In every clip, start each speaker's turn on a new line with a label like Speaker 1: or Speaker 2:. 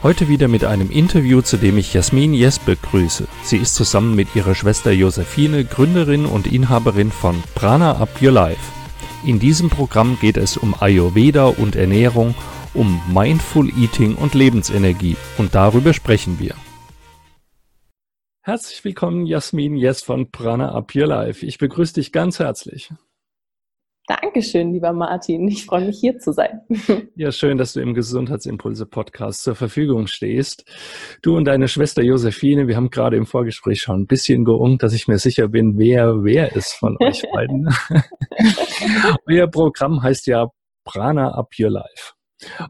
Speaker 1: Heute wieder mit einem Interview, zu dem ich Jasmin Jes begrüße. Sie ist zusammen mit ihrer Schwester Josephine Gründerin und Inhaberin von Prana Up Your Life. In diesem Programm geht es um Ayurveda und Ernährung, um Mindful Eating und Lebensenergie und darüber sprechen wir. Herzlich willkommen, Jasmin Jes von Prana Up Your Life. Ich begrüße dich ganz herzlich.
Speaker 2: Dankeschön, lieber Martin. Ich freue mich hier zu sein.
Speaker 1: Ja, schön, dass du im Gesundheitsimpulse Podcast zur Verfügung stehst. Du und deine Schwester Josephine, wir haben gerade im Vorgespräch schon ein bisschen geungt, dass ich mir sicher bin, wer wer ist von euch beiden. Euer Programm heißt ja Prana Up Your Life.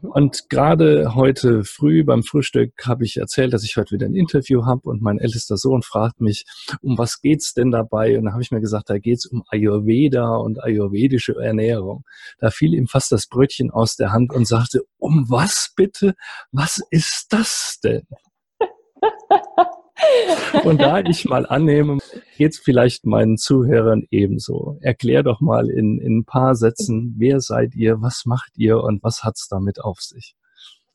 Speaker 1: Und gerade heute früh beim Frühstück habe ich erzählt, dass ich heute wieder ein Interview habe und mein ältester Sohn fragt mich, um was geht's denn dabei? Und da habe ich mir gesagt, da geht's um Ayurveda und ayurvedische Ernährung. Da fiel ihm fast das Brötchen aus der Hand und sagte, um was bitte? Was ist das denn? Und da ich mal annehme, geht es vielleicht meinen Zuhörern ebenso. Erklär doch mal in, in ein paar Sätzen, wer seid ihr, was macht ihr und was hat es damit auf sich?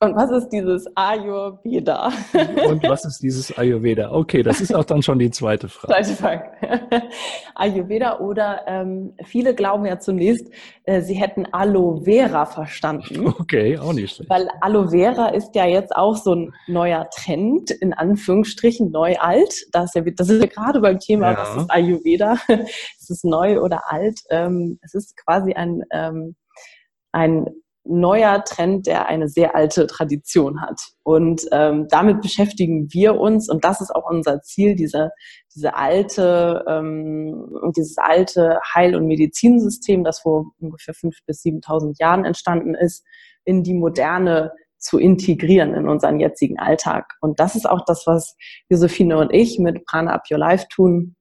Speaker 2: Und was ist dieses Ayurveda?
Speaker 1: Und was ist dieses Ayurveda? Okay, das ist auch dann schon die zweite Frage. Zweite Frage.
Speaker 2: Ayurveda oder ähm, viele glauben ja zunächst, äh, sie hätten Aloe Vera verstanden.
Speaker 1: Okay, auch nicht schlecht.
Speaker 2: Weil Aloe Vera ist ja jetzt auch so ein neuer Trend, in Anführungsstrichen neu-alt. Das, ja, das ist ja gerade beim Thema, ja. was ist Ayurveda? es ist neu oder alt. Ähm, es ist quasi ein, ähm, ein neuer Trend, der eine sehr alte Tradition hat. Und ähm, damit beschäftigen wir uns und das ist auch unser Ziel, diese, diese alte, ähm, dieses alte Heil- und Medizinsystem, das vor ungefähr fünf bis 7.000 Jahren entstanden ist, in die moderne zu integrieren in unseren jetzigen Alltag. Und das ist auch das, was Josephine und ich mit Prana Up Your Life tun.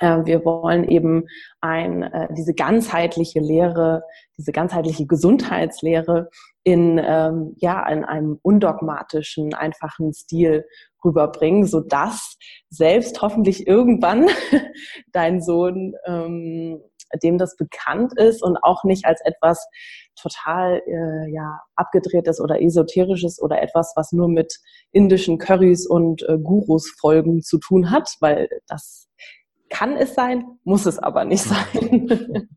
Speaker 2: Äh, wir wollen eben ein, äh, diese ganzheitliche Lehre, diese ganzheitliche Gesundheitslehre in, ähm, ja, in einem undogmatischen, einfachen Stil rüberbringen, so dass selbst hoffentlich irgendwann dein Sohn, ähm, dem das bekannt ist und auch nicht als etwas total äh, ja, abgedrehtes oder esoterisches oder etwas, was nur mit indischen Currys und äh, Gurus Folgen zu tun hat, weil das kann es sein, muss es aber nicht sein.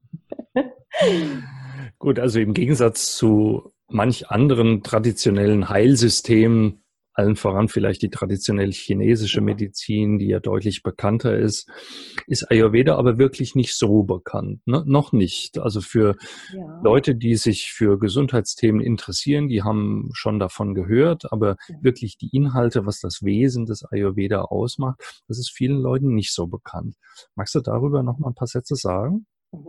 Speaker 1: Gut, also im Gegensatz zu manch anderen traditionellen Heilsystemen allen voran vielleicht die traditionell chinesische Medizin, die ja deutlich bekannter ist, ist Ayurveda aber wirklich nicht so bekannt. Ne? Noch nicht. Also für ja. Leute, die sich für Gesundheitsthemen interessieren, die haben schon davon gehört, aber ja. wirklich die Inhalte, was das Wesen des Ayurveda ausmacht, das ist vielen Leuten nicht so bekannt. Magst du darüber noch mal ein paar Sätze sagen? Mhm.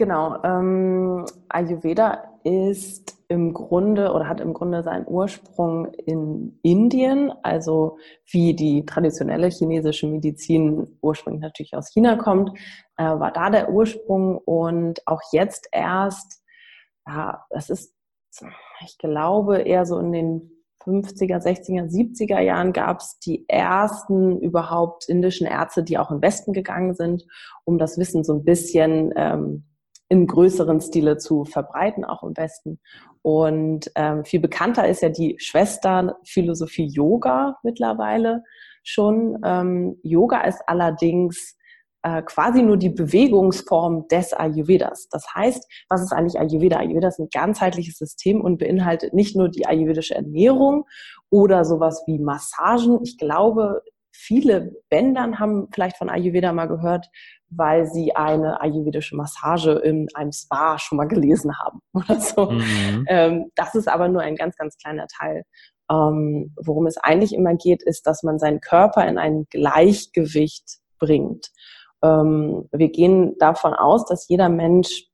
Speaker 2: Genau. Ähm, Ayurveda ist im Grunde oder hat im Grunde seinen Ursprung in Indien, also wie die traditionelle chinesische Medizin ursprünglich natürlich aus China kommt, äh, war da der Ursprung und auch jetzt erst, ja, das ist, ich glaube, eher so in den 50er, 60er, 70er Jahren gab es die ersten überhaupt indischen Ärzte, die auch im Westen gegangen sind, um das Wissen so ein bisschen ähm, in größeren Stile zu verbreiten, auch im Westen. Und ähm, viel bekannter ist ja die Schwesternphilosophie Yoga mittlerweile schon. Ähm, Yoga ist allerdings äh, quasi nur die Bewegungsform des Ayurvedas. Das heißt, was ist eigentlich Ayurveda? Ayurveda ist ein ganzheitliches System und beinhaltet nicht nur die ayurvedische Ernährung oder sowas wie Massagen. Ich glaube, viele Bändern haben vielleicht von Ayurveda mal gehört, weil sie eine ayurvedische Massage in einem Spa schon mal gelesen haben oder so. Mhm. Ähm, das ist aber nur ein ganz, ganz kleiner Teil. Ähm, worum es eigentlich immer geht, ist, dass man seinen Körper in ein Gleichgewicht bringt. Ähm, wir gehen davon aus, dass jeder Mensch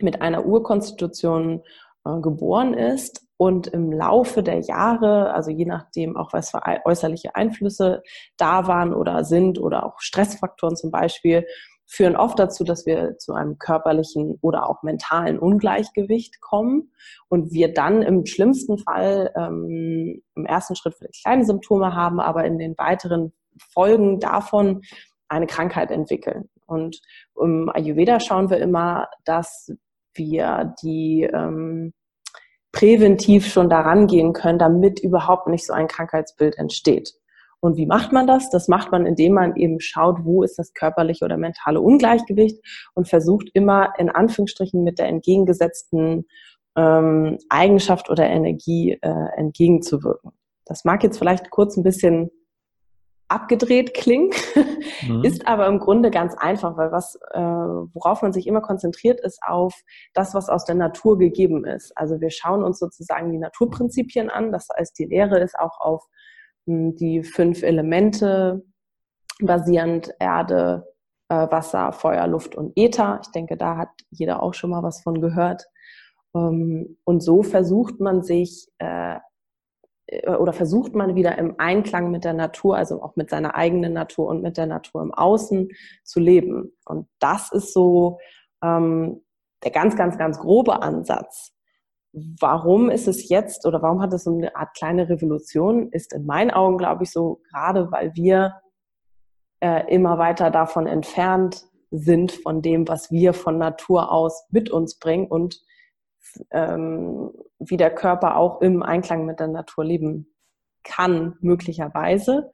Speaker 2: mit einer Urkonstitution äh, geboren ist Und im Laufe der Jahre, also je nachdem auch was für äußerliche Einflüsse da waren oder sind oder auch Stressfaktoren zum Beispiel, führen oft dazu, dass wir zu einem körperlichen oder auch mentalen Ungleichgewicht kommen und wir dann im schlimmsten Fall ähm, im ersten Schritt vielleicht kleine Symptome haben, aber in den weiteren Folgen davon eine Krankheit entwickeln. Und im Ayurveda schauen wir immer, dass wir die ähm, präventiv schon daran gehen können, damit überhaupt nicht so ein Krankheitsbild entsteht. Und wie macht man das? Das macht man, indem man eben schaut, wo ist das körperliche oder mentale Ungleichgewicht und versucht immer in Anführungsstrichen mit der entgegengesetzten ähm, Eigenschaft oder Energie äh, entgegenzuwirken. Das mag jetzt vielleicht kurz ein bisschen abgedreht klingt, mhm. ist aber im Grunde ganz einfach, weil was, äh, worauf man sich immer konzentriert, ist auf das, was aus der Natur gegeben ist. Also wir schauen uns sozusagen die Naturprinzipien an. Das heißt, die Lehre ist auch auf mh, hm, die fünf Elemente basierend Erde, äh, Wasser, Feuer, Luft und Äther. Ich denke, da hat jeder auch schon mal was von gehört. Ähm, und so versucht man sich äh, äh, oder versucht man wieder im Einklang mit der Natur, also auch mit seiner eigenen Natur und mit der Natur im Außen zu leben. Und das ist so ähm, der ganz, ganz, ganz grobe Ansatz. Warum ist es jetzt oder warum hat es so eine Art kleine Revolution? Ist in meinen Augen, glaube ich, so gerade, weil wir äh, immer weiter davon entfernt sind von dem, was wir von Natur aus mit uns bringen und ähm, wie der Körper auch im Einklang mit der Natur leben kann, möglicherweise.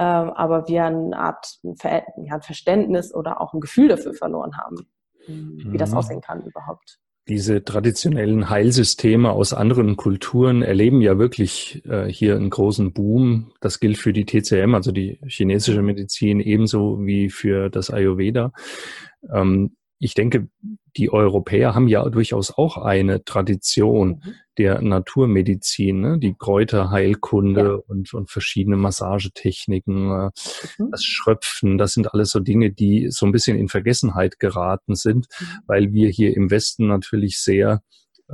Speaker 2: Ähm, aber wir eine Art ein Verständnis oder auch ein Gefühl dafür verloren haben, wie das mhm. aussehen kann überhaupt.
Speaker 1: Diese traditionellen Heilsysteme aus anderen Kulturen erleben ja wirklich äh, hier einen großen Boom. Das gilt für die TCM, also die chinesische Medizin, ebenso wie für das Ayurveda. Ähm, ich denke, die Europäer haben ja durchaus auch eine Tradition mhm. der Naturmedizin, ne? die Kräuterheilkunde ja. und, und verschiedene Massagetechniken, äh, mhm. das Schröpfen, das sind alles so Dinge, die so ein bisschen in Vergessenheit geraten sind, mhm. weil wir hier im Westen natürlich sehr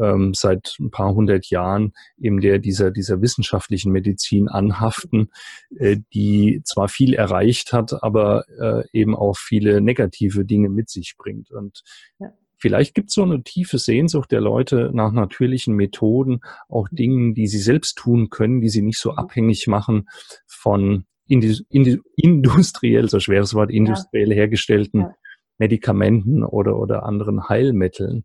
Speaker 1: ähm, seit ein paar hundert Jahren eben der dieser dieser wissenschaftlichen Medizin anhaften, äh, die zwar viel erreicht hat, aber äh, eben auch viele negative Dinge mit sich bringt. Und ja. Vielleicht gibt es so eine tiefe Sehnsucht der Leute nach natürlichen Methoden, auch Dingen, die sie selbst tun können, die sie nicht so mhm. abhängig machen von industriell, so schweres Wort, industriell hergestellten. Medikamenten oder, oder anderen Heilmitteln.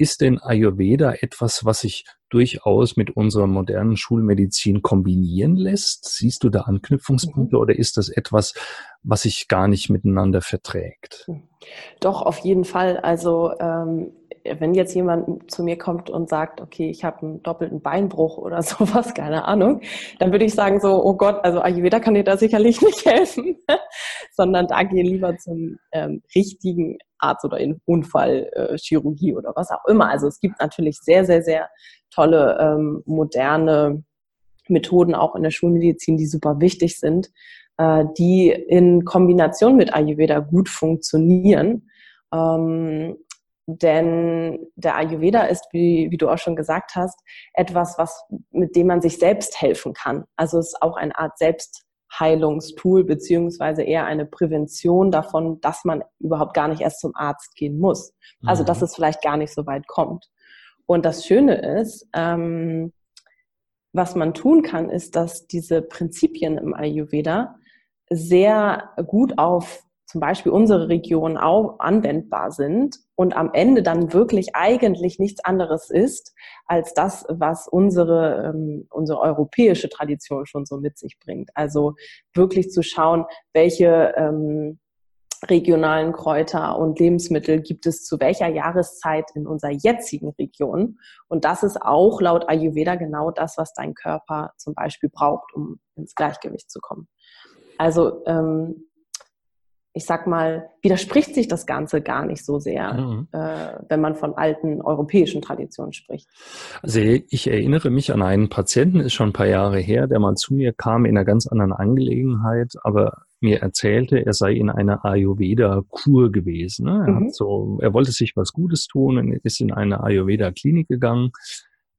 Speaker 1: Hm, ist denn Ayurveda etwas, was sich durchaus mit unserer modernen Schulmedizin kombinieren lässt? Siehst du da Anknüpfungspunkte mhm. oder ist das etwas, was sich gar nicht miteinander verträgt?
Speaker 2: Doch, auf jeden Fall. Also ähm, wenn jetzt jemand zu mir kommt und sagt, okay, ich habe einen doppelten Beinbruch oder sowas, keine Ahnung, dann würde ich sagen so, oh Gott, also Ayurveda kann dir da sicherlich nicht helfen, sondern da geh lieber zum ähm, richtigen Arzt oder in Unfallchirurgie äh, oder was auch immer. Also es gibt natürlich sehr, sehr, sehr tolle ähm, moderne Methoden auch in der Schulmedizin, die super wichtig sind, äh, die in Kombination mit Ayurveda gut funktionieren. Ähm, denn der Ayurveda ist, wie, wie du auch schon gesagt hast, etwas, was, mit dem man sich selbst helfen kann. Also es ist auch eine Art Selbst Heilungstool beziehungsweise eher eine Prävention davon, dass man überhaupt gar nicht erst zum Arzt gehen muss. Also dass mhm. es vielleicht gar nicht so weit kommt. Und das Schöne ist, ähm, was man tun kann, ist, dass diese Prinzipien im Ayurveda sehr gut auf zum Beispiel unsere Region auch anwendbar sind und am Ende dann wirklich eigentlich nichts anderes ist als das, was unsere, ähm, unsere europäische Tradition schon so mit sich bringt. Also wirklich zu schauen, welche ähm, regionalen Kräuter und Lebensmittel gibt es zu welcher Jahreszeit in unserer jetzigen Region. Und das ist auch laut Ayurveda genau das, was dein Körper zum Beispiel braucht, um ins Gleichgewicht zu kommen. Also ähm, ich sag mal, widerspricht sich das Ganze gar nicht so sehr, mhm. äh, wenn man von alten europäischen Traditionen spricht.
Speaker 1: Also ich erinnere mich an einen Patienten, ist schon ein paar Jahre her, der mal zu mir kam in einer ganz anderen Angelegenheit, aber mir erzählte, er sei in einer Ayurveda-Kur gewesen. Ne? Er, mhm. hat so, er wollte sich was Gutes tun und ist in eine Ayurveda-Klinik gegangen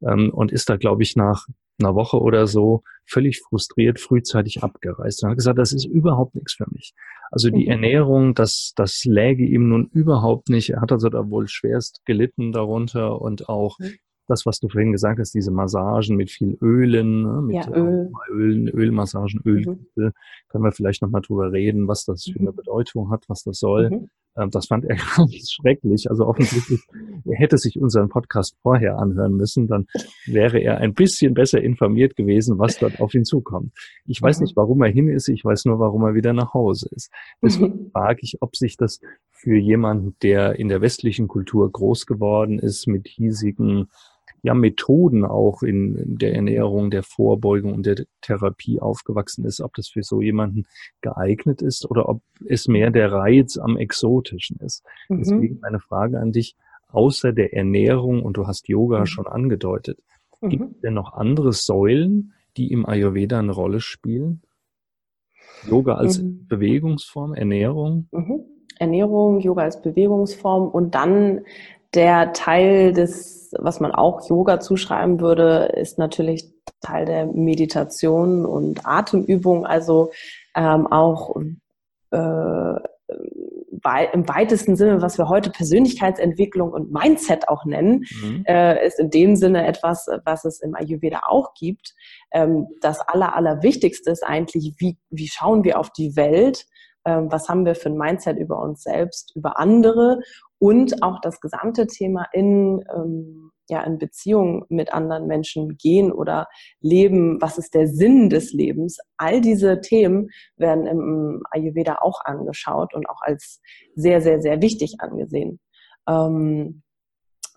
Speaker 1: ähm, und ist da, glaube ich, nach einer Woche oder so völlig frustriert frühzeitig abgereist und hat gesagt, das ist überhaupt nichts für mich. Also die mhm. Ernährung, das, das läge ihm nun überhaupt nicht. Er hat also da wohl schwerst gelitten darunter und auch mhm das, was du vorhin gesagt hast, diese Massagen mit viel Ölen, ne, mit
Speaker 2: ja, Öl.
Speaker 1: Ölen, Ölmassagen, Öl, mhm. können wir vielleicht nochmal drüber reden, was das für eine mhm. Bedeutung hat, was das soll. Ähm, das fand er ganz schrecklich. Also offensichtlich, er hätte sich unseren Podcast vorher anhören müssen, dann wäre er ein bisschen besser informiert gewesen, was dort auf ihn zukommt. Ich weiß nicht, warum er hin ist, ich weiß nur, warum er wieder nach Hause ist. Deswegen mhm. frage ich, ob sich das für jemanden, der in der westlichen Kultur groß geworden ist, mit hiesigen ja, Methoden auch in, in der Ernährung, der Vorbeugung und der Therapie aufgewachsen ist, ob das für so jemanden geeignet ist oder ob es mehr der Reiz am Exotischen ist. Mhm. Deswegen meine Frage an dich, außer der Ernährung, und du hast Yoga mhm. schon angedeutet, mhm. gibt es denn noch andere Säulen, die im Ayurveda eine Rolle spielen? Yoga als mhm. Bewegungsform, Ernährung?
Speaker 2: Mhm. Ernährung, Yoga als Bewegungsform und dann der Teil des, was man auch Yoga zuschreiben würde, ist natürlich Teil der Meditation und Atemübung, also ähm, auch äh, im weitesten Sinne, was wir heute Persönlichkeitsentwicklung und Mindset auch nennen, mhm. äh, ist in dem Sinne etwas, was es im Ayurveda auch gibt. Ähm, das Aller, Allerwichtigste ist eigentlich, wie, wie schauen wir auf die Welt? Ähm, was haben wir für ein Mindset über uns selbst, über andere und auch das gesamte Thema in, ähm, ja, in Beziehung mit anderen Menschen gehen oder leben, was ist der Sinn des Lebens. All diese Themen werden im Ayurveda auch angeschaut und auch als sehr, sehr, sehr wichtig angesehen. Ähm,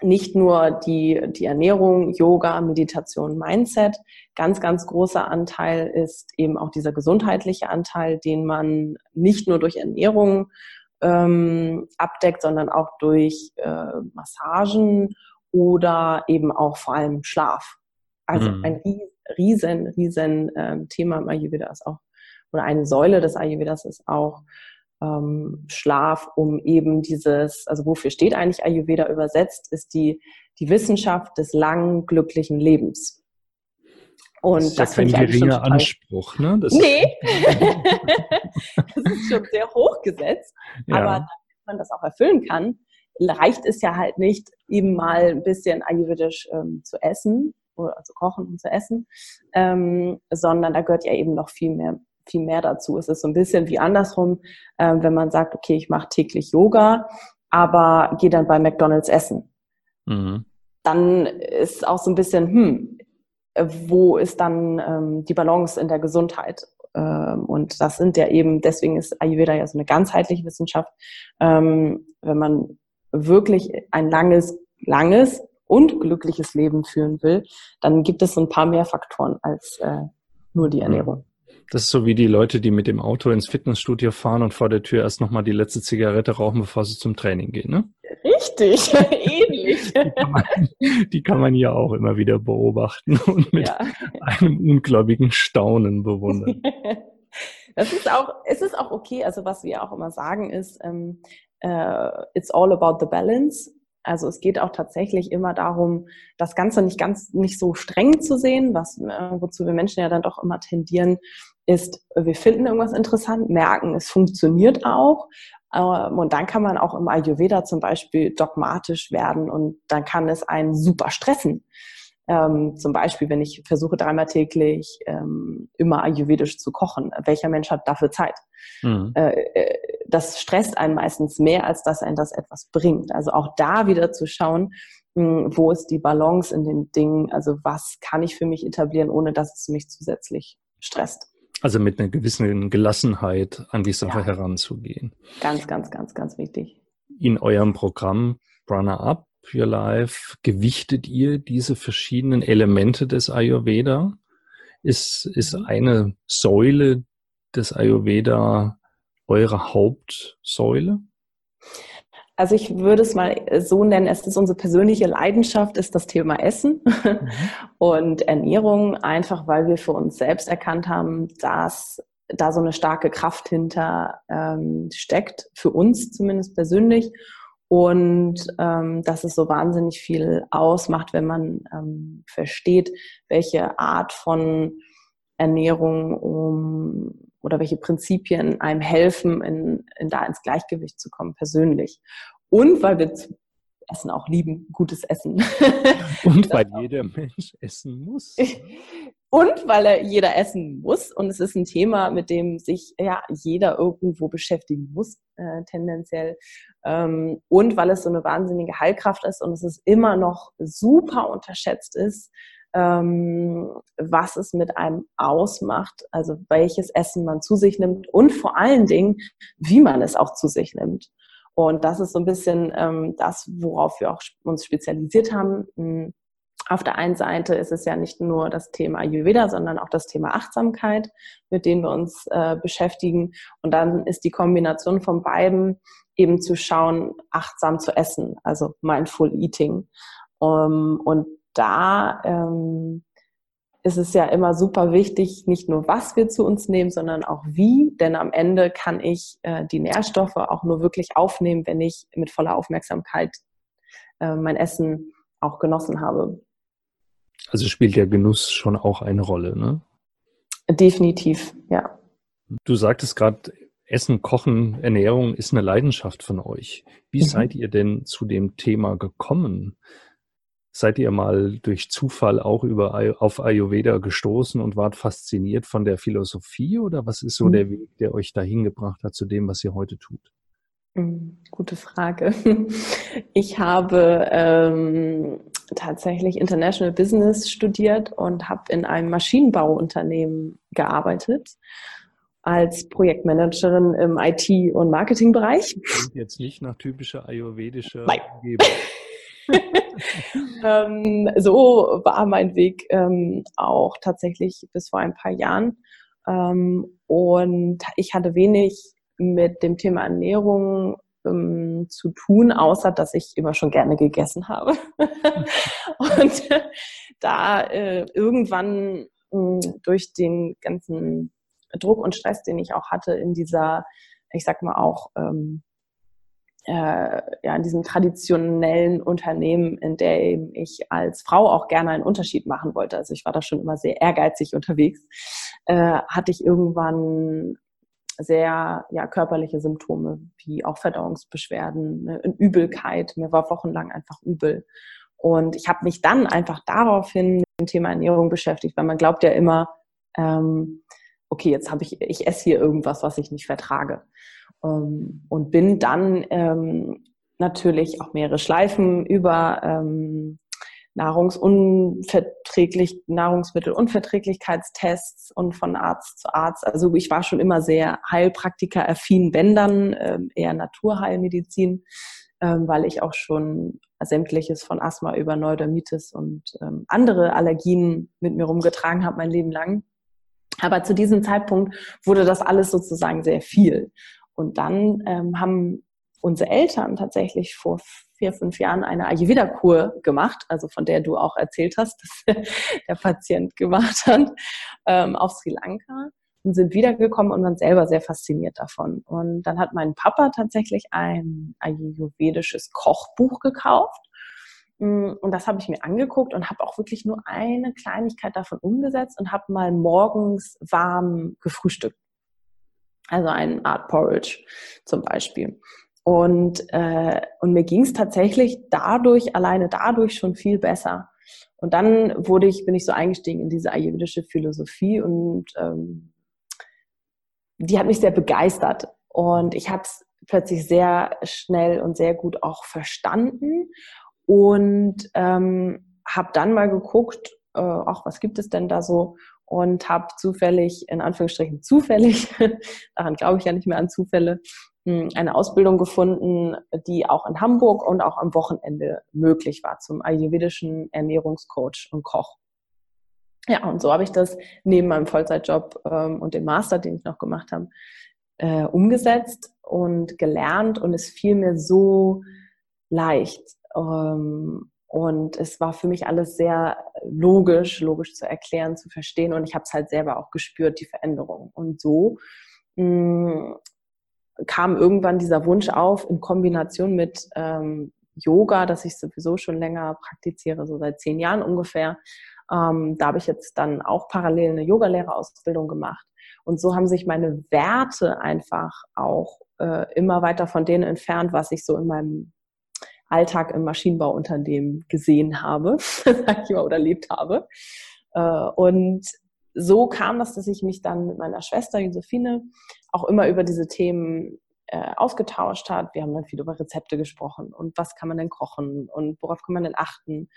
Speaker 2: nicht nur die, die Ernährung, Yoga, Meditation, Mindset. Ganz, ganz großer Anteil ist eben auch dieser gesundheitliche Anteil, den man nicht nur durch Ernährung ähm, abdeckt, sondern auch durch äh, Massagen oder eben auch vor allem Schlaf. Also mhm. ein riesen, riesen ähm, Thema im Ayurveda ist auch, oder eine Säule des Ayurvedas ist auch ähm, Schlaf, um eben dieses, also wofür steht eigentlich Ayurveda übersetzt, ist die, die Wissenschaft des langen, glücklichen Lebens.
Speaker 1: Und das ist das ja kein geringer Anspruch, ne?
Speaker 2: Das nee, das ist schon sehr hochgesetzt. Ja. Aber damit man das auch erfüllen kann, reicht es ja halt nicht, eben mal ein bisschen ayurvedisch ähm, zu essen oder zu kochen und zu essen, ähm, sondern da gehört ja eben noch viel mehr, viel mehr dazu. Es ist so ein bisschen wie andersrum, ähm, wenn man sagt, okay, ich mache täglich Yoga, aber gehe dann bei McDonald's essen. Mhm. Dann ist auch so ein bisschen, hm, wo ist dann ähm, die Balance in der Gesundheit? Ähm, und das sind ja eben, deswegen ist Ayurveda ja so eine ganzheitliche Wissenschaft. Ähm, wenn man wirklich ein langes, langes und glückliches Leben führen will, dann gibt es so ein paar mehr Faktoren als äh, nur die Ernährung.
Speaker 1: Das ist so wie die Leute, die mit dem Auto ins Fitnessstudio fahren und vor der Tür erst nochmal die letzte Zigarette rauchen, bevor sie zum Training gehen, ne?
Speaker 2: Richtig, ähnlich.
Speaker 1: Die kann, man, die kann man ja auch immer wieder beobachten und mit ja. einem ungläubigen Staunen bewundern.
Speaker 2: Das ist auch, es ist auch okay, also was wir auch immer sagen ist, ähm, uh, it's all about the balance. Also es geht auch tatsächlich immer darum, das Ganze nicht ganz nicht so streng zu sehen, was äh, wozu wir Menschen ja dann doch immer tendieren, ist, wir finden irgendwas interessant, merken, es funktioniert auch. Ähm, und dann kann man auch im Ayurveda zum Beispiel dogmatisch werden und dann kann es einen super stressen. Ähm, zum Beispiel, wenn ich versuche, dreimal täglich ähm, immer ayurvedisch zu kochen. Welcher Mensch hat dafür Zeit? Mhm. Äh, äh, das stresst einen meistens mehr, als dass ein das etwas bringt. Also auch da wieder zu schauen, mh, hm, wo ist die Balance in den Dingen? Also was kann ich für mich etablieren, ohne dass es mich zusätzlich stresst?
Speaker 1: Also mit einer gewissen Gelassenheit an die Sache ja. heranzugehen.
Speaker 2: Ganz, ganz, ganz, ganz wichtig.
Speaker 1: In eurem Programm Runner Up Your Life gewichtet ihr diese verschiedenen Elemente des Ayurveda? Ist, ist mhm. eine Säule des Ayurveda eure Hauptsäule?
Speaker 2: Also ich würde es mal so nennen, es ist unsere persönliche Leidenschaft, ist das Thema Essen mhm. und Ernährung, einfach weil wir für uns selbst erkannt haben, dass da so eine starke Kraft hinter ähm, steckt, für uns zumindest persönlich und ähm, dass es so wahnsinnig viel ausmacht, wenn man ähm, versteht, welche Art von Ernährung um, oder welche Prinzipien einem helfen, in, in da ins Gleichgewicht zu kommen, persönlich. Und weil wir Essen auch lieben, gutes Essen.
Speaker 1: Und weil jeder Mensch essen muss.
Speaker 2: Und weil er jeder essen muss. Und es ist ein Thema, mit dem sich ja jeder irgendwo beschäftigen muss, äh, tendenziell. Ähm, und weil es so eine wahnsinnige Heilkraft ist und es ist immer noch super unterschätzt ist, was es mit einem ausmacht, also welches Essen man zu sich nimmt und vor allen Dingen, wie man es auch zu sich nimmt. Und das ist so ein bisschen ähm, das, worauf wir auch uns spezialisiert haben. Hm, auf der einen Seite ist es ja nicht nur das Thema Ayurveda, sondern auch das Thema Achtsamkeit, mit dem wir uns äh, beschäftigen. Und dann ist die Kombination von beiden eben zu schauen, achtsam zu essen, also Mindful Eating. Um, und da ähm, ist es ja immer super wichtig, nicht nur was wir zu uns nehmen, sondern auch wie. Denn am Ende kann ich äh, die Nährstoffe auch nur wirklich aufnehmen, wenn ich mit voller Aufmerksamkeit äh, mein Essen auch genossen habe.
Speaker 1: Also spielt der Genuss schon auch eine Rolle, ne?
Speaker 2: Definitiv, ja.
Speaker 1: Du sagtest gerade, Essen, Kochen, Ernährung ist eine Leidenschaft von euch. Wie mhm. seid ihr denn zu dem Thema gekommen? Seid ihr mal durch Zufall auch über, auf Ayurveda gestoßen und wart fasziniert von der Philosophie oder was ist so mhm. der Weg, der euch dahin gebracht hat zu dem, was ihr heute tut?
Speaker 2: Mhm, gute Frage. Ich habe ähm, tatsächlich International Business studiert und habe in einem Maschinenbauunternehmen gearbeitet als Projektmanagerin im IT- und Marketingbereich.
Speaker 1: Klingt jetzt nicht nach typischer ayurvedischer Umgebung.
Speaker 2: ähm, so war mein Weg ähm, auch tatsächlich bis vor ein paar Jahren. Ähm, und ich hatte wenig mit dem Thema Ernährung ähm, zu tun, außer dass ich immer schon gerne gegessen habe. und da äh, irgendwann äh, durch den ganzen Druck und Stress, den ich auch hatte in dieser, ich sag mal auch, ähm, äh, ja, in diesem traditionellen Unternehmen, in dem ich als Frau auch gerne einen Unterschied machen wollte. Also ich war da schon immer sehr ehrgeizig unterwegs. Äh, hatte ich irgendwann sehr ja, körperliche Symptome, wie auch Verdauungsbeschwerden, eine Übelkeit. Mir war wochenlang einfach übel. Und ich habe mich dann einfach daraufhin mit dem Thema Ernährung beschäftigt, weil man glaubt ja immer, ähm, okay, jetzt habe ich, ich esse hier irgendwas, was ich nicht vertrage. Ähm, und bin dann ähm, natürlich auch mehrere Schleifen über ähm, Nahrungsunverträglich, Nahrungsmittelunverträglichkeitstests und von Arzt zu Arzt. Also ich war schon immer sehr Heilpraktiker-affin, wenn dann äh, eher Naturheilmedizin, äh, weil ich auch schon sämtliches von Asthma über Neurodermitis und ähm, andere Allergien mit mir rumgetragen habe mein Leben lang. Aber zu diesem Zeitpunkt wurde das alles sozusagen sehr viel. Und dann ähm, haben unsere Eltern tatsächlich vor vier, fünf Jahren eine Ayurveda-Kur gemacht, also von der du auch erzählt hast, dass der Patient gemacht hat, ähm, auf Sri Lanka und sind wiedergekommen und waren selber sehr fasziniert davon. Und dann hat mein Papa tatsächlich ein ayurvedisches Kochbuch gekauft. Mm, und das habe ich mir angeguckt und habe auch wirklich nur eine Kleinigkeit davon umgesetzt und habe mal morgens warm gefrühstückt. Also eine Art Porridge zum Beispiel. Und, äh, und mir ging es tatsächlich dadurch, alleine dadurch schon viel besser. Und dann wurde ich, bin ich so eingestiegen in diese ayurvedische Philosophie und ähm, die hat mich sehr begeistert. Und ich habe es plötzlich sehr schnell und sehr gut auch verstanden und ähm, habe dann mal geguckt, äh, auch was gibt es denn da so und habe zufällig, in Anführungsstrichen zufällig, daran glaube ich ja nicht mehr an Zufälle, hm, eine Ausbildung gefunden, die auch in Hamburg und auch am Wochenende möglich war zum ayurvedischen Ernährungscoach und Koch. Ja, und so habe ich das neben meinem Vollzeitjob ähm, und dem Master, den ich noch gemacht habe, äh, umgesetzt und gelernt und es fiel mir so leicht. Ähm, und es war für mich alles sehr logisch, logisch zu erklären, zu verstehen. Und ich habe es halt selber auch gespürt, die Veränderung. Und so mh, hm, kam irgendwann dieser Wunsch auf in Kombination mit ähm, Yoga, das ich sowieso schon länger praktiziere, so seit zehn Jahren ungefähr. Ähm, da habe ich jetzt dann auch parallel eine Yogalehrerausbildung gemacht. Und so haben sich meine Werte einfach auch äh, immer weiter von denen entfernt, was ich so in meinem Alltag im Maschinenbauunternehmen gesehen habe, sag ich mal, oder erlebt habe. Äh, und so kam das, dass ich mich dann mit meiner Schwester Josephine auch immer über diese Themen äh, ausgetauscht hat. Wir haben dann viel über Rezepte gesprochen und was kann man denn kochen und worauf kann man denn achten.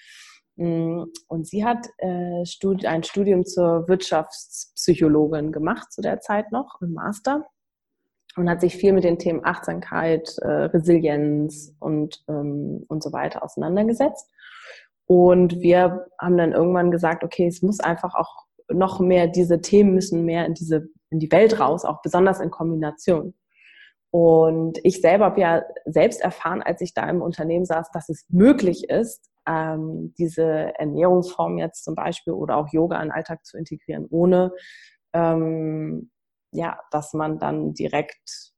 Speaker 2: Mm, und sie hat äh, ein Studium zur Wirtschaftspsychologin gemacht zu der Zeit noch, im Master. Und hat sich viel mit den Themen Achtsamkeit, äh, Resilienz und, ähm, und so weiter auseinandergesetzt. Und wir haben dann irgendwann gesagt, okay, es muss einfach auch noch mehr, diese Themen müssen mehr in diese, in die Welt raus, auch besonders in Kombination. Und ich selber habe ja selbst erfahren, als ich da im Unternehmen saß, dass es möglich ist, ähm, diese Ernährungsform jetzt zum Beispiel oder auch Yoga in den Alltag zu integrieren, ohne ähm, ja, dass man dann direkt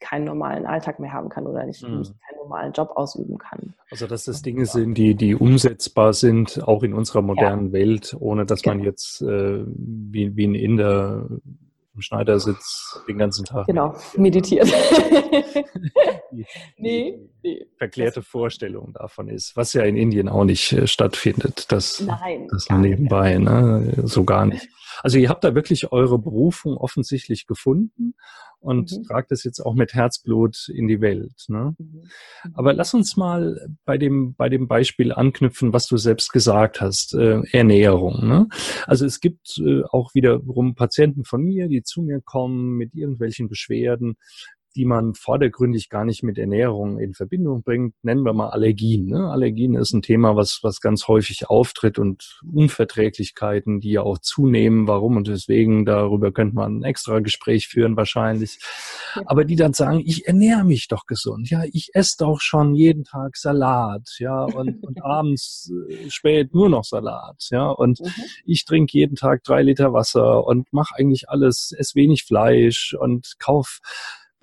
Speaker 2: keinen normalen Alltag mehr haben kann oder nicht, mhm. nicht keinen normalen Job ausüben kann.
Speaker 1: Also dass das Dinge sind, die, die umsetzbar sind, auch in unserer modernen ja. Welt, ohne dass genau. man jetzt äh, wie, wie ein Inder im Schneidersitz den ganzen Tag.
Speaker 2: Genau, meditiert.
Speaker 1: die, nee, nee. Verklärte Vorstellung davon ist, was ja in Indien auch nicht äh, stattfindet. Das, Nein, das nebenbei, ne? so gar nicht. Also ihr habt da wirklich eure Berufung offensichtlich gefunden und mhm. tragt es jetzt auch mit Herzblut in die Welt. Ne? Mhm. mhm. Aber lass uns mal bei dem, bei dem Beispiel anknüpfen, was du selbst gesagt hast, äh, Ernährung. Ne? Also es gibt äh, auch wiederum Patienten von mir, die zu mir kommen mit irgendwelchen Beschwerden, die man vordergründig gar nicht mit Ernährung in Verbindung bringt, nennen wir mal Allergien. Ne? Allergien ist ein Thema, was, was ganz häufig auftritt und Unverträglichkeiten, die ja auch zunehmen. Warum und deswegen, darüber könnte man ein extra Gespräch führen wahrscheinlich. Aber die dann sagen, ich ernähre mich doch gesund. Ja, ich esse doch schon jeden Tag Salat. Ja, und, und abends äh, spät nur noch Salat. Ja, und mhm. ich trinke jeden Tag drei Liter Wasser und mache eigentlich alles, esse wenig Fleisch und kauf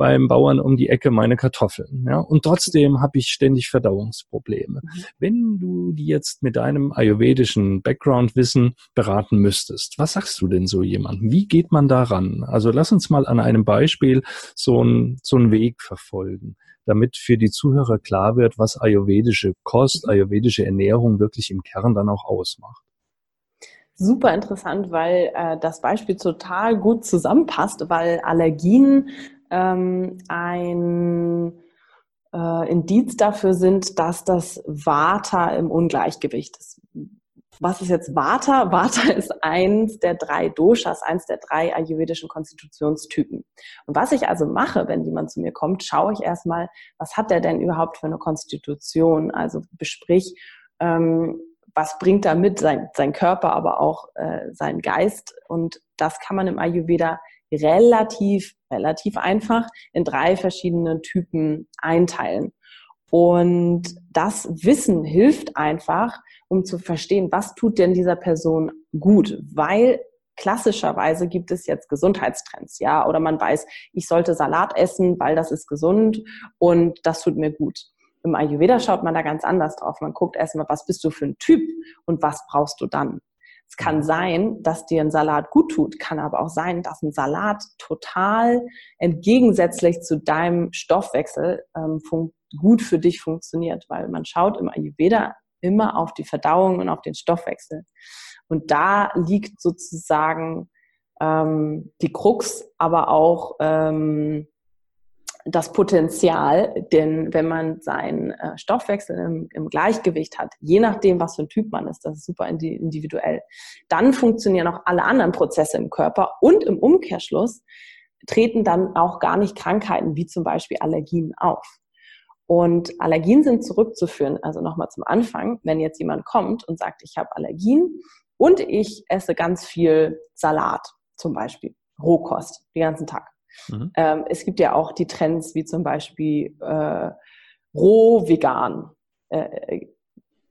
Speaker 1: beim Bauern um die Ecke meine Kartoffeln. Ja? Und trotzdem habe ich ständig Verdauungsprobleme. Mhm. Wenn du die jetzt mit deinem ayurvedischen Background-Wissen beraten müsstest, was sagst du denn so jemandem? Wie geht man daran? Also lass uns mal an einem Beispiel so einen so einen Weg verfolgen damit für die Zuhörer klar wird, was ayurvedische Kost, mhm. ayurvedische Ernährung wirklich im Kern dann auch ausmacht
Speaker 2: super interessant, weil äh, das Beispiel total gut zusammenpasst, weil Allergien ähm, ein äh, Indiz dafür sind, dass das Vata im Ungleichgewicht ist. Was ist jetzt Vata? Vata ist eins der drei Doshas, eins der drei ayurvedischen Konstitutionstypen. Und was ich also mache, wenn jemand zu mir kommt, schaue ich erstmal, was hat der denn überhaupt für eine Konstitution? Also besprich, ähm, was bringt da mit sein, sein Körper, aber auch äh, sein Geist. Und das kann man im Ayurveda relativ, relativ einfach in drei verschiedene Typen einteilen. Und das Wissen hilft einfach, um zu verstehen, was tut denn dieser Person gut, weil klassischerweise gibt es jetzt Gesundheitstrends, ja, oder man weiß, ich sollte Salat essen, weil das ist gesund und das tut mir gut. Im Ayurveda schaut man da ganz anders drauf. Man guckt erstmal, was bist du für ein Typ und was brauchst du dann. Es kann sein, dass dir ein Salat gut tut, kann aber auch sein, dass ein Salat total entgegensätzlich zu deinem Stoffwechsel ähm, gut für dich funktioniert, weil man schaut im Ayurveda immer auf die Verdauung und auf den Stoffwechsel. Und da liegt sozusagen ähm, die Krux, aber auch ähm, das Potenzial, denn wenn man seinen äh, Stoffwechsel im, im, Gleichgewicht hat, je nachdem, was für ein Typ man ist, das ist super individuell, dann funktionieren auch alle anderen Prozesse im Körper und im Umkehrschluss treten dann auch gar nicht Krankheiten wie zum Beispiel Allergien auf. Und Allergien sind zurückzuführen, also nochmal zum Anfang, wenn jetzt jemand kommt und sagt, ich habe Allergien und ich esse ganz viel Salat zum Beispiel, Rohkost, den ganzen Tag Mhm. Ähm, es gibt ja auch die Trends wie zum Beispiel äh, roh vegan. Äh,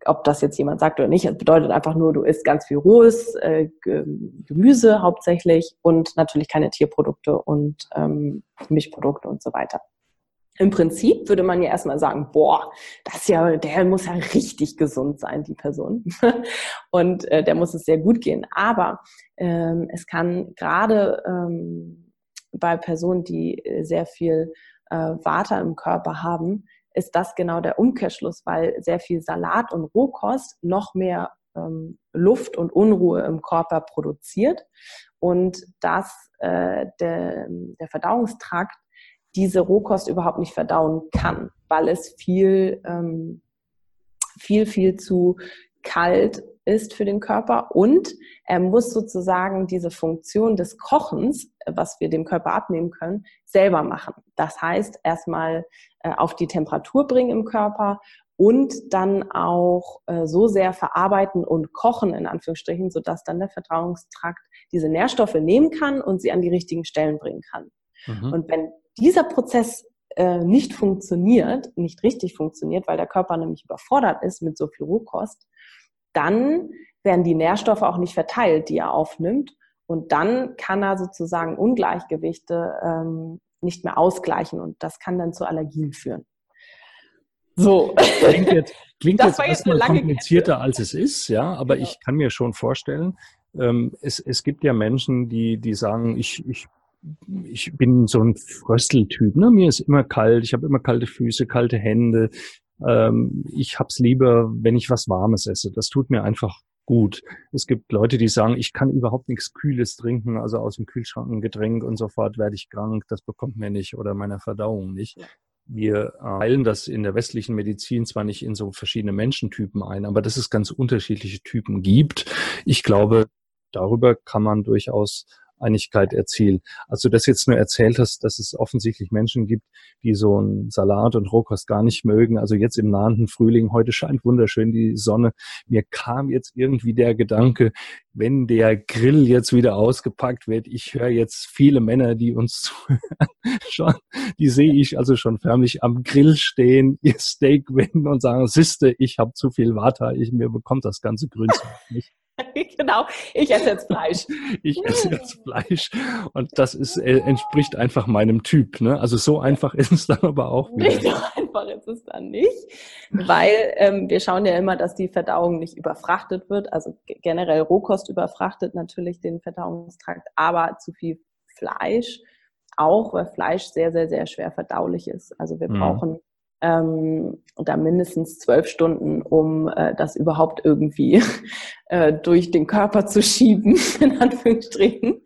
Speaker 2: ob das jetzt jemand sagt oder nicht. Es bedeutet einfach nur, du isst ganz viel rohes äh, Gemüse hauptsächlich und natürlich keine Tierprodukte und ähm, Milchprodukte und so weiter. Im Prinzip würde man ja erstmal sagen, boah, das ja, der muss ja richtig gesund sein, die Person. und äh, der muss es sehr gut gehen. Aber ähm, es kann gerade ähm, bei Personen, die äh, sehr viel äh, Water im Körper haben, ist das genau der Umkehrschluss, weil sehr viel Salat und Rohkost noch mehr ähm, Luft und Unruhe im Körper produziert. Und dass äh, der, der Verdauungstrakt diese Rohkost überhaupt nicht verdauen kann, weil es viel, ähm, viel, viel zu kalt ist für den Körper und er muss sozusagen diese Funktion des Kochens, was wir dem Körper abnehmen können, selber machen. Das heißt, erstmal äh, auf die Temperatur bringen im Körper und dann auch äh, so sehr verarbeiten und kochen, in Anführungsstrichen, sodass dann der Verdauungstrakt diese Nährstoffe nehmen kann und sie an die richtigen Stellen bringen kann. Mhm. Und wenn dieser Prozess äh, nicht funktioniert, nicht richtig funktioniert, weil der Körper nämlich überfordert ist mit so viel Rohkost, dann werden die Nährstoffe auch nicht verteilt, die er aufnimmt. Und dann kann er sozusagen Ungleichgewichte ähm, nicht mehr ausgleichen und das kann dann zu Allergien führen.
Speaker 1: So. Klingt jetzt, klingt jetzt erstmal komplizierter, Kette. als es ist, ja, aber genau. ich kann mir schon vorstellen, ähm, es, es gibt ja Menschen, die, die sagen, ich, ich ich bin so ein Frösteltyp. Ne? Mir ist immer kalt, ich habe immer kalte Füße, kalte Hände. Ähm, ich hab's lieber, wenn ich was Warmes esse. Das tut mir einfach gut. Es gibt Leute, die sagen, ich kann überhaupt nichts Kühles trinken, also aus dem Kühlschrank ein Getränk und sofort werde ich krank. Das bekommt mir nicht oder meiner Verdauung nicht. Wir teilen das in der westlichen Medizin zwar nicht in so verschiedene Menschentypen ein, aber dass es ganz unterschiedliche Typen gibt. Ich glaube, darüber kann man durchaus Einigkeit erzielt. Als du das jetzt nur erzählt hast, dass es offensichtlich Menschen gibt, die so ein Salat und Rohkost gar nicht mögen. Also jetzt im nahenden Frühling, heute scheint wunderschön die Sonne. Mir kam jetzt irgendwie der Gedanke, wenn der Grill jetzt wieder ausgepackt wird, ich höre jetzt viele Männer, die uns zuhören, schon, die sehe ich also schon förmlich am Grill stehen, ihr Steak wenden und sagen, Siste, ich habe zu viel Water, ich, mir bekommt das ganze Grünzeug nicht.
Speaker 2: genau, ich esse jetzt Fleisch.
Speaker 1: ich esse jetzt Fleisch und das ist, äh, entspricht einfach meinem Typ. Ne? Also so einfach ist es dann aber auch
Speaker 2: wieder. Nicht so einfach ist es dann nicht, weil ähm, wir schauen ja immer, dass die Verdauung nicht überfrachtet wird. Also generell Rohkost überfrachtet natürlich den Verdauungstrakt, aber zu viel Fleisch auch, weil Fleisch sehr, sehr, sehr schwer verdaulich ist. Also wir mhm. brauchen ähm, da mindestens zwölf Stunden, um äh, das überhaupt irgendwie äh, durch den Körper zu schieben, in Anführungsstrichen.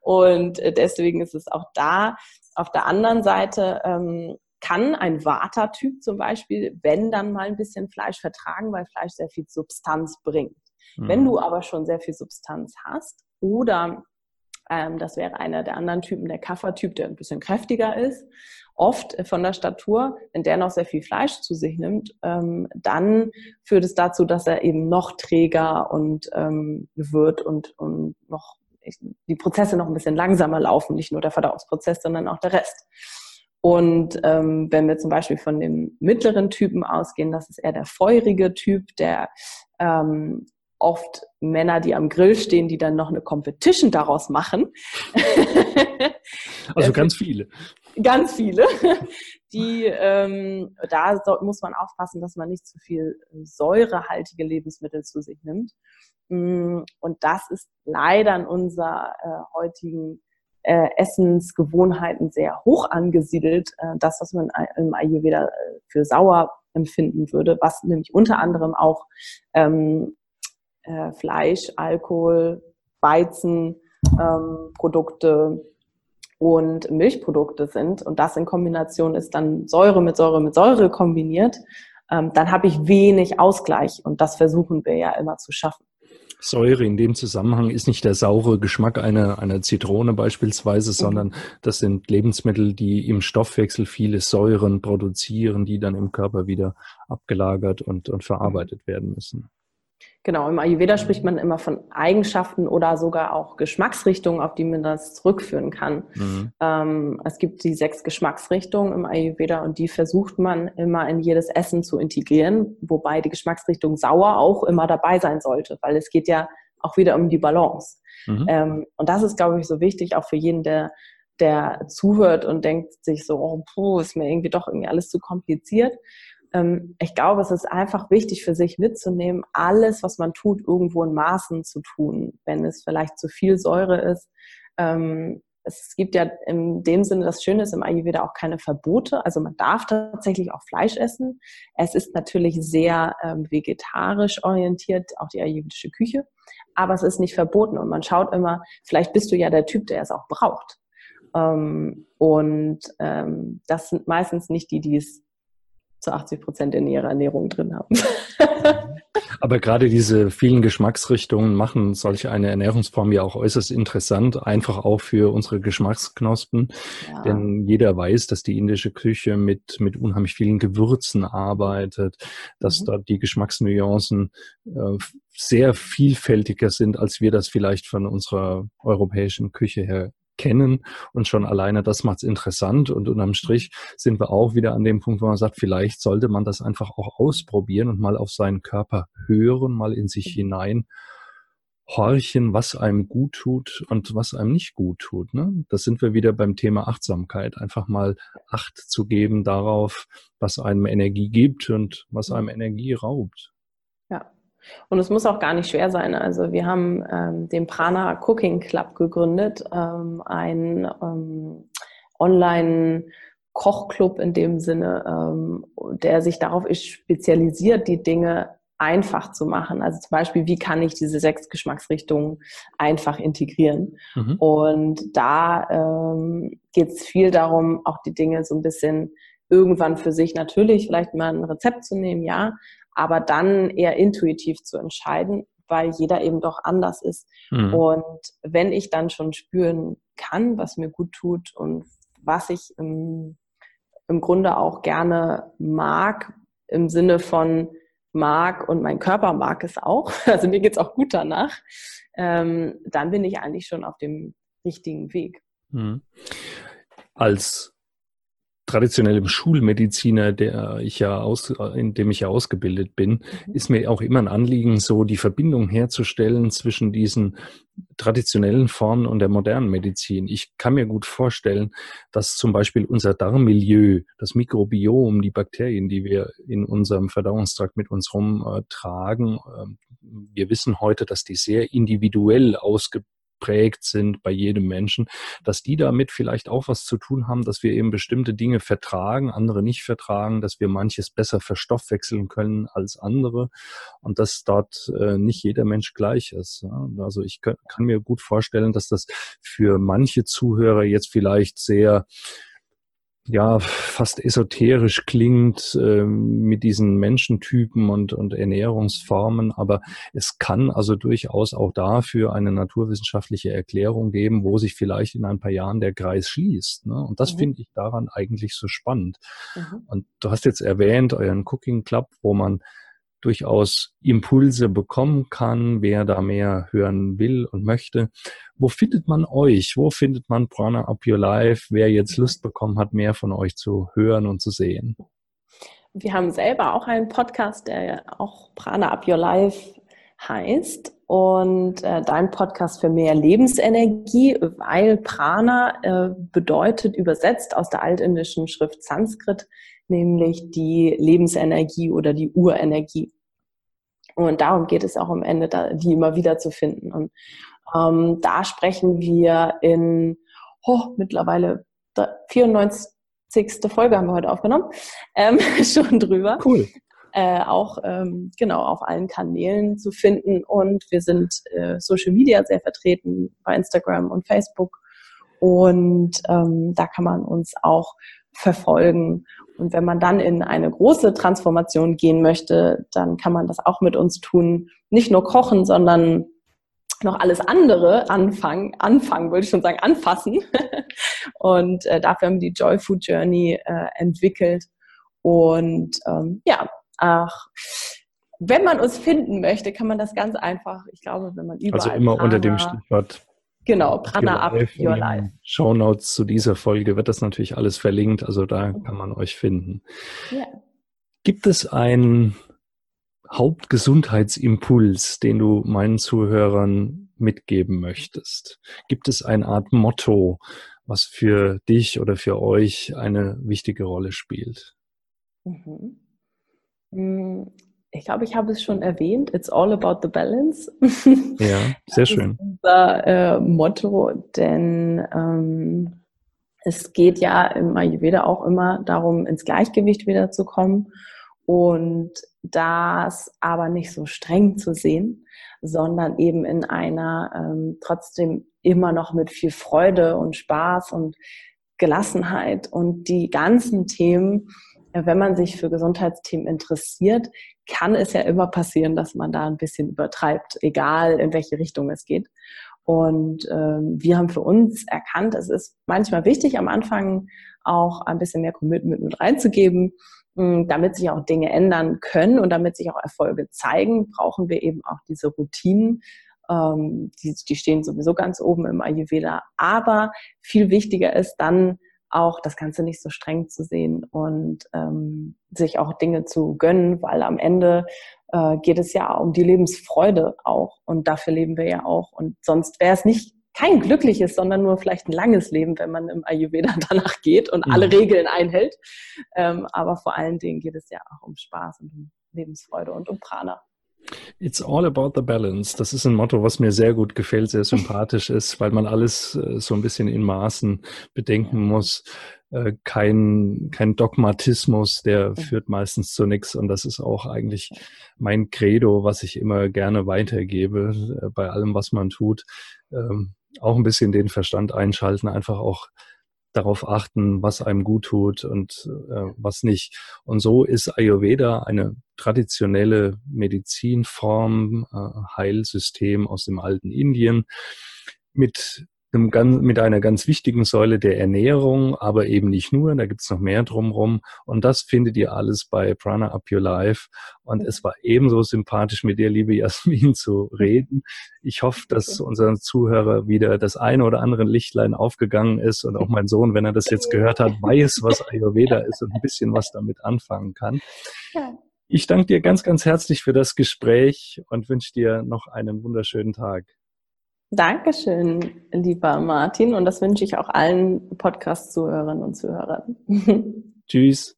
Speaker 2: Und äh, deswegen ist es auch da. Auf der anderen Seite ähm, kann ein Vata-Typ zum Beispiel, wenn dann mal ein bisschen Fleisch vertragen, weil Fleisch sehr viel Substanz bringt. Mhm. Wenn du aber schon sehr viel Substanz hast oder ähm, das wäre einer der anderen Typen, der Kaffertyp, der ein bisschen kräftiger ist. Oft äh, von der Statur, wenn der noch sehr viel Fleisch zu sich nimmt, ähm, dann führt es dazu, dass er eben noch träger und ähm, wird und, und noch die Prozesse noch ein bisschen langsamer laufen, nicht nur der Verdauungsprozess, sondern auch der Rest. Und ähm, wenn wir zum Beispiel von dem mittleren Typen ausgehen, das ist eher der feurige Typ, der ähm, oft Männer, die am Grill stehen, die dann noch eine Competition daraus machen.
Speaker 1: also ganz viele.
Speaker 2: Ganz viele. Die, ähm, da so, muss man aufpassen, dass man nicht zu viel säurehaltige Lebensmittel zu sich nimmt. Mm, und das ist leider in unserer äh, heutigen äh, Essensgewohnheiten sehr hoch angesiedelt. Äh, das, was man im Ayurveda äh, für sauer empfinden würde, was nämlich unter anderem auch ähm, äh, Fleisch, Alkohol, Weizen, ähm, Produkte und Milchprodukte sind und das in Kombination ist dann Säure mit Säure mit Säure kombiniert, ähm, dann habe ich wenig Ausgleich und das versuchen wir ja immer zu schaffen.
Speaker 1: Säure in dem Zusammenhang ist nicht der saure Geschmack einer, einer Zitrone beispielsweise, mhm. sondern das sind Lebensmittel, die im Stoffwechsel viele Säuren produzieren, die dann im Körper wieder abgelagert und, und verarbeitet werden müssen.
Speaker 2: Genau, im Ayurveda spricht man immer von Eigenschaften oder sogar auch Geschmacksrichtungen, auf die man das zurückführen kann. Mhm. Ähm, es gibt die sechs Geschmacksrichtungen im Ayurveda und die versucht man immer in jedes Essen zu integrieren, wobei die Geschmacksrichtung sauer auch immer dabei sein sollte, weil es geht ja auch wieder um die Balance. Mhm. Ähm, und das ist, glaube ich, so wichtig, auch für jeden, der, der zuhört und denkt sich so, oh, puh, ist mir irgendwie doch irgendwie alles zu kompliziert ich glaube, es ist einfach wichtig für sich mitzunehmen, alles, was man tut, irgendwo in Maßen zu tun. Wenn es vielleicht zu viel Säure ist. Ähm, es gibt ja in dem Sinne, das Schöne ist im Ayurveda auch keine Verbote. Also man darf tatsächlich auch Fleisch essen. Es ist natürlich sehr ähm, vegetarisch orientiert, auch die ayurvedische Küche. Aber es ist nicht verboten und man schaut immer, vielleicht bist du ja der Typ, der es auch braucht. Ähm, und ähm, das sind meistens nicht die, die es zu 80 Prozent in ihrer Ernährung drin haben.
Speaker 1: Aber gerade diese vielen Geschmacksrichtungen machen solche eine Ernährungsform ja auch äußerst interessant, einfach auch für unsere Geschmacksknospen. Ja. Denn jeder weiß, dass die indische Küche mit, mit unheimlich vielen Gewürzen arbeitet, dass mhm. dort die Geschmacksnuancen äh, sehr vielfältiger sind, als wir das vielleicht von unserer europäischen Küche her kennen und schon alleine das macht es interessant und unterm Strich sind wir auch wieder an dem Punkt, wo man sagt, vielleicht sollte man das einfach auch ausprobieren und mal auf seinen Körper hören, mal in sich hinein horchen, was einem gut tut und was einem nicht gut tut. Ne? Das sind wir wieder beim Thema Achtsamkeit. Einfach mal Acht zu geben darauf, was einem Energie gibt und was einem Energie raubt.
Speaker 2: Und es muss auch gar nicht schwer sein. Also wir haben ähm, den Prana Cooking Club gegründet, ähm, ein ähm, Online- Kochclub in dem Sinne, ähm, der sich darauf ist spezialisiert, die Dinge einfach zu machen. Also zum Beispiel, wie kann ich diese sechs Geschmacksrichtungen einfach integrieren? Mhm. Und da ähm, geht es viel darum, auch die Dinge so ein bisschen irgendwann für sich natürlich vielleicht mal ein Rezept zu nehmen, ja, aber dann eher intuitiv zu entscheiden, weil jeder eben doch anders ist. Mhm. Und wenn ich dann schon spüren kann, was mir gut tut und was ich im, im Grunde auch gerne mag, im Sinne von mag und mein Körper mag es auch, also mir geht es auch gut danach, ähm, dann bin ich eigentlich schon auf dem richtigen Weg. Mhm.
Speaker 1: Als traditionellem Schulmediziner, der ich ja aus, in dem ich ja ausgebildet bin, mhm. ist mir auch immer ein Anliegen, so die Verbindung herzustellen zwischen diesen traditionellen Formen und der modernen Medizin. Ich kann mir gut vorstellen, dass zum Beispiel unser Darmmilieu, das Mikrobiom, die Bakterien, die wir in unserem Verdauungstrakt mit uns rumtragen, äh, wir wissen heute, dass die sehr individuell ausge geprägt sind bei jedem Menschen, dass die damit vielleicht auch was zu tun haben, dass wir eben bestimmte Dinge vertragen, andere nicht vertragen, dass wir manches besser verstoffwechseln können als andere und dass dort äh, nicht jeder Mensch gleich ist. Also ich kann mir gut vorstellen, dass das für manche Zuhörer jetzt vielleicht sehr ja fast esoterisch klingt äh, mit diesen Menschentypen und, und Ernährungsformen, aber es kann also durchaus auch dafür eine naturwissenschaftliche Erklärung geben, wo sich vielleicht in ein paar Jahren der Kreis schließt. Ne? Und das mhm. finde ich daran eigentlich so spannend. Mhm. Und du hast jetzt erwähnt euren Cooking Club, wo man durchaus Impulse bekommen kann, wer da mehr hören will und möchte. Wo findet man euch? Wo findet man Prana Up Your Life? Wer jetzt Lust bekommen hat, mehr von euch zu hören und zu sehen?
Speaker 2: Wir haben selber auch einen Podcast, der auch Prana Up Your Life heißt und äh, dein Podcast für mehr Lebensenergie, weil Prana äh, bedeutet übersetzt aus der altindischen Schrift Sanskrit nämlich die Lebensenergie oder die Urenergie. Und darum geht es auch am Ende, die immer wieder zu finden. Und ähm, da sprechen wir in oh, mittlerweile 94. Folge haben wir heute aufgenommen, ähm, schon drüber. Cool. Äh, auch ähm, genau auf allen Kanälen zu finden. Und wir sind äh, Social Media sehr vertreten bei Instagram und Facebook. Und ähm, da kann man uns auch verfolgen. Und wenn man dann in eine große Transformation gehen möchte, dann kann man das auch mit uns tun. Nicht nur kochen, sondern noch alles andere anfangen, anfangen, wollte ich schon sagen, anfassen. und äh, dafür haben wir die Joy Food Journey äh, entwickelt. Und ähm, ja, ach, wenn man uns finden möchte, kann man das ganz einfach, ich glaube, wenn man überall.
Speaker 1: Also immer Prana, unter dem Stichwort.
Speaker 2: Genau, Prana Up Your Life.
Speaker 1: Show Notes zu dieser Folge wird das natürlich alles verlinkt, also da kann man euch finden. Ja. Gibt es einen Hauptgesundheitsimpuls, den du meinen Zuhörern mitgeben möchtest? Gibt es eine Art Motto, was für dich oder für euch eine wichtige Rolle spielt?
Speaker 2: Mhm. Mm, ich glaube, ich habe es schon erwähnt. It's all about the balance.
Speaker 1: Ja, sehr schön.
Speaker 2: Unser äh, Motto, denn ähm, es geht ja im Ayurveda auch immer darum, ins Gleichgewicht wiederzukommen und das aber nicht so streng zu sehen, sondern eben in einer ähm, trotzdem immer noch mit viel Freude und Spaß und Gelassenheit und die ganzen Themen, wenn man sich für Gesundheitsthemen interessiert, kann es ja immer passieren, dass man da ein bisschen übertreibt, egal in welche Richtung es geht. Und ähm, wir haben für uns erkannt, es ist manchmal wichtig, am Anfang auch ein bisschen mehr Commitment mit reinzugeben, hm, damit sich auch Dinge ändern können und damit sich auch Erfolge zeigen, brauchen wir eben auch diese Routinen. Ähm, die, die stehen sowieso ganz oben im Ayurveda. Aber viel wichtiger ist dann auch das Ganze nicht so streng zu sehen und ähm, sich auch Dinge zu gönnen, weil am Ende äh, geht es ja um die Lebensfreude auch und dafür leben wir ja auch und sonst wäre es nicht kein glückliches, sondern nur vielleicht ein langes Leben, wenn man im Ayurveda danach geht und mhm. alle Regeln einhält. Ähm, aber vor allen Dingen geht es ja auch um Spaß und um Lebensfreude und um Prana.
Speaker 1: It's all about the balance. Das ist ein Motto, was mir sehr gut gefällt, sehr sympathisch ist, weil man alles äh, so ein bisschen in Maßen bedenken muss. Äh, kein, kein Dogmatismus, der führt meistens zu nichts. Und das ist auch eigentlich mein Credo, was ich immer gerne weitergebe äh, bei allem, was man tut. Ähm, auch ein bisschen den Verstand einschalten, einfach auch darauf achten, was einem gut tut und äh, was nicht. Und so ist Ayurveda eine traditionelle Medizinform, äh, Heilsystem aus dem alten Indien mit mit einer ganz wichtigen Säule der Ernährung, aber eben nicht nur, da gibt's noch mehr drumherum. Und das findet ihr alles bei Prana Up Your Life. Und es war ebenso sympathisch, mit dir, liebe Jasmin, zu reden. Ich hoffe, dass unseren Zuhörer wieder das eine oder andere Lichtlein aufgegangen ist und auch mein Sohn, wenn er das jetzt gehört hat, weiß, was Ayurveda ist und ein bisschen was damit anfangen kann. Ich danke dir ganz, ganz herzlich für das Gespräch und wünsche dir noch einen wunderschönen Tag.
Speaker 2: Dankeschön, lieber Martin. Und das wünsche ich auch allen Podcast-Zuhörerinnen und Zuhörern.
Speaker 1: Tschüss.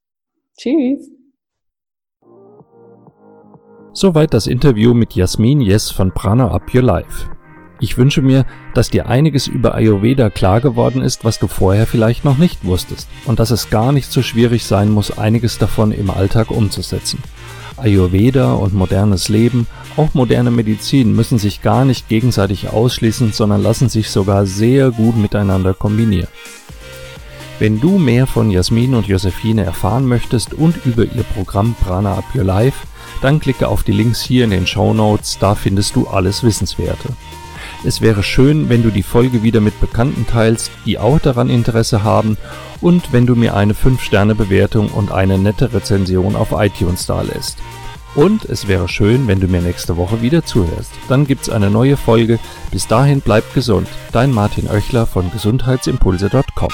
Speaker 2: Tschüss.
Speaker 1: Soweit das Interview mit Jasmin Yes von Prana Up Your Life. Ich wünsche mir, dass dir einiges über Ayurveda klar geworden ist, was du vorher vielleicht noch nicht wusstest und dass es gar nicht so schwierig sein muss, einiges davon im Alltag umzusetzen. Ayurveda und modernes Leben, auch moderne Medizin müssen sich gar nicht gegenseitig ausschließen, sondern lassen sich sogar sehr gut miteinander kombinieren. Wenn du mehr von Jasmin und Josephine erfahren möchtest und über ihr Programm Prana Up Your Life, dann klicke auf die Links hier in den Show Notes, da findest du alles Wissenswerte. Es wäre schön, wenn du die Folge wieder mit Bekannten teilst, die auch daran Interesse haben und wenn du mir eine 5-Sterne-Bewertung und eine nette Rezension auf iTunes dalässt. Und es wäre schön, wenn du mir nächste Woche wieder zuhörst. Dann gibt's eine neue Folge. Bis dahin bleib gesund. Dein Martin Oechler von gesundheitsimpulse.com.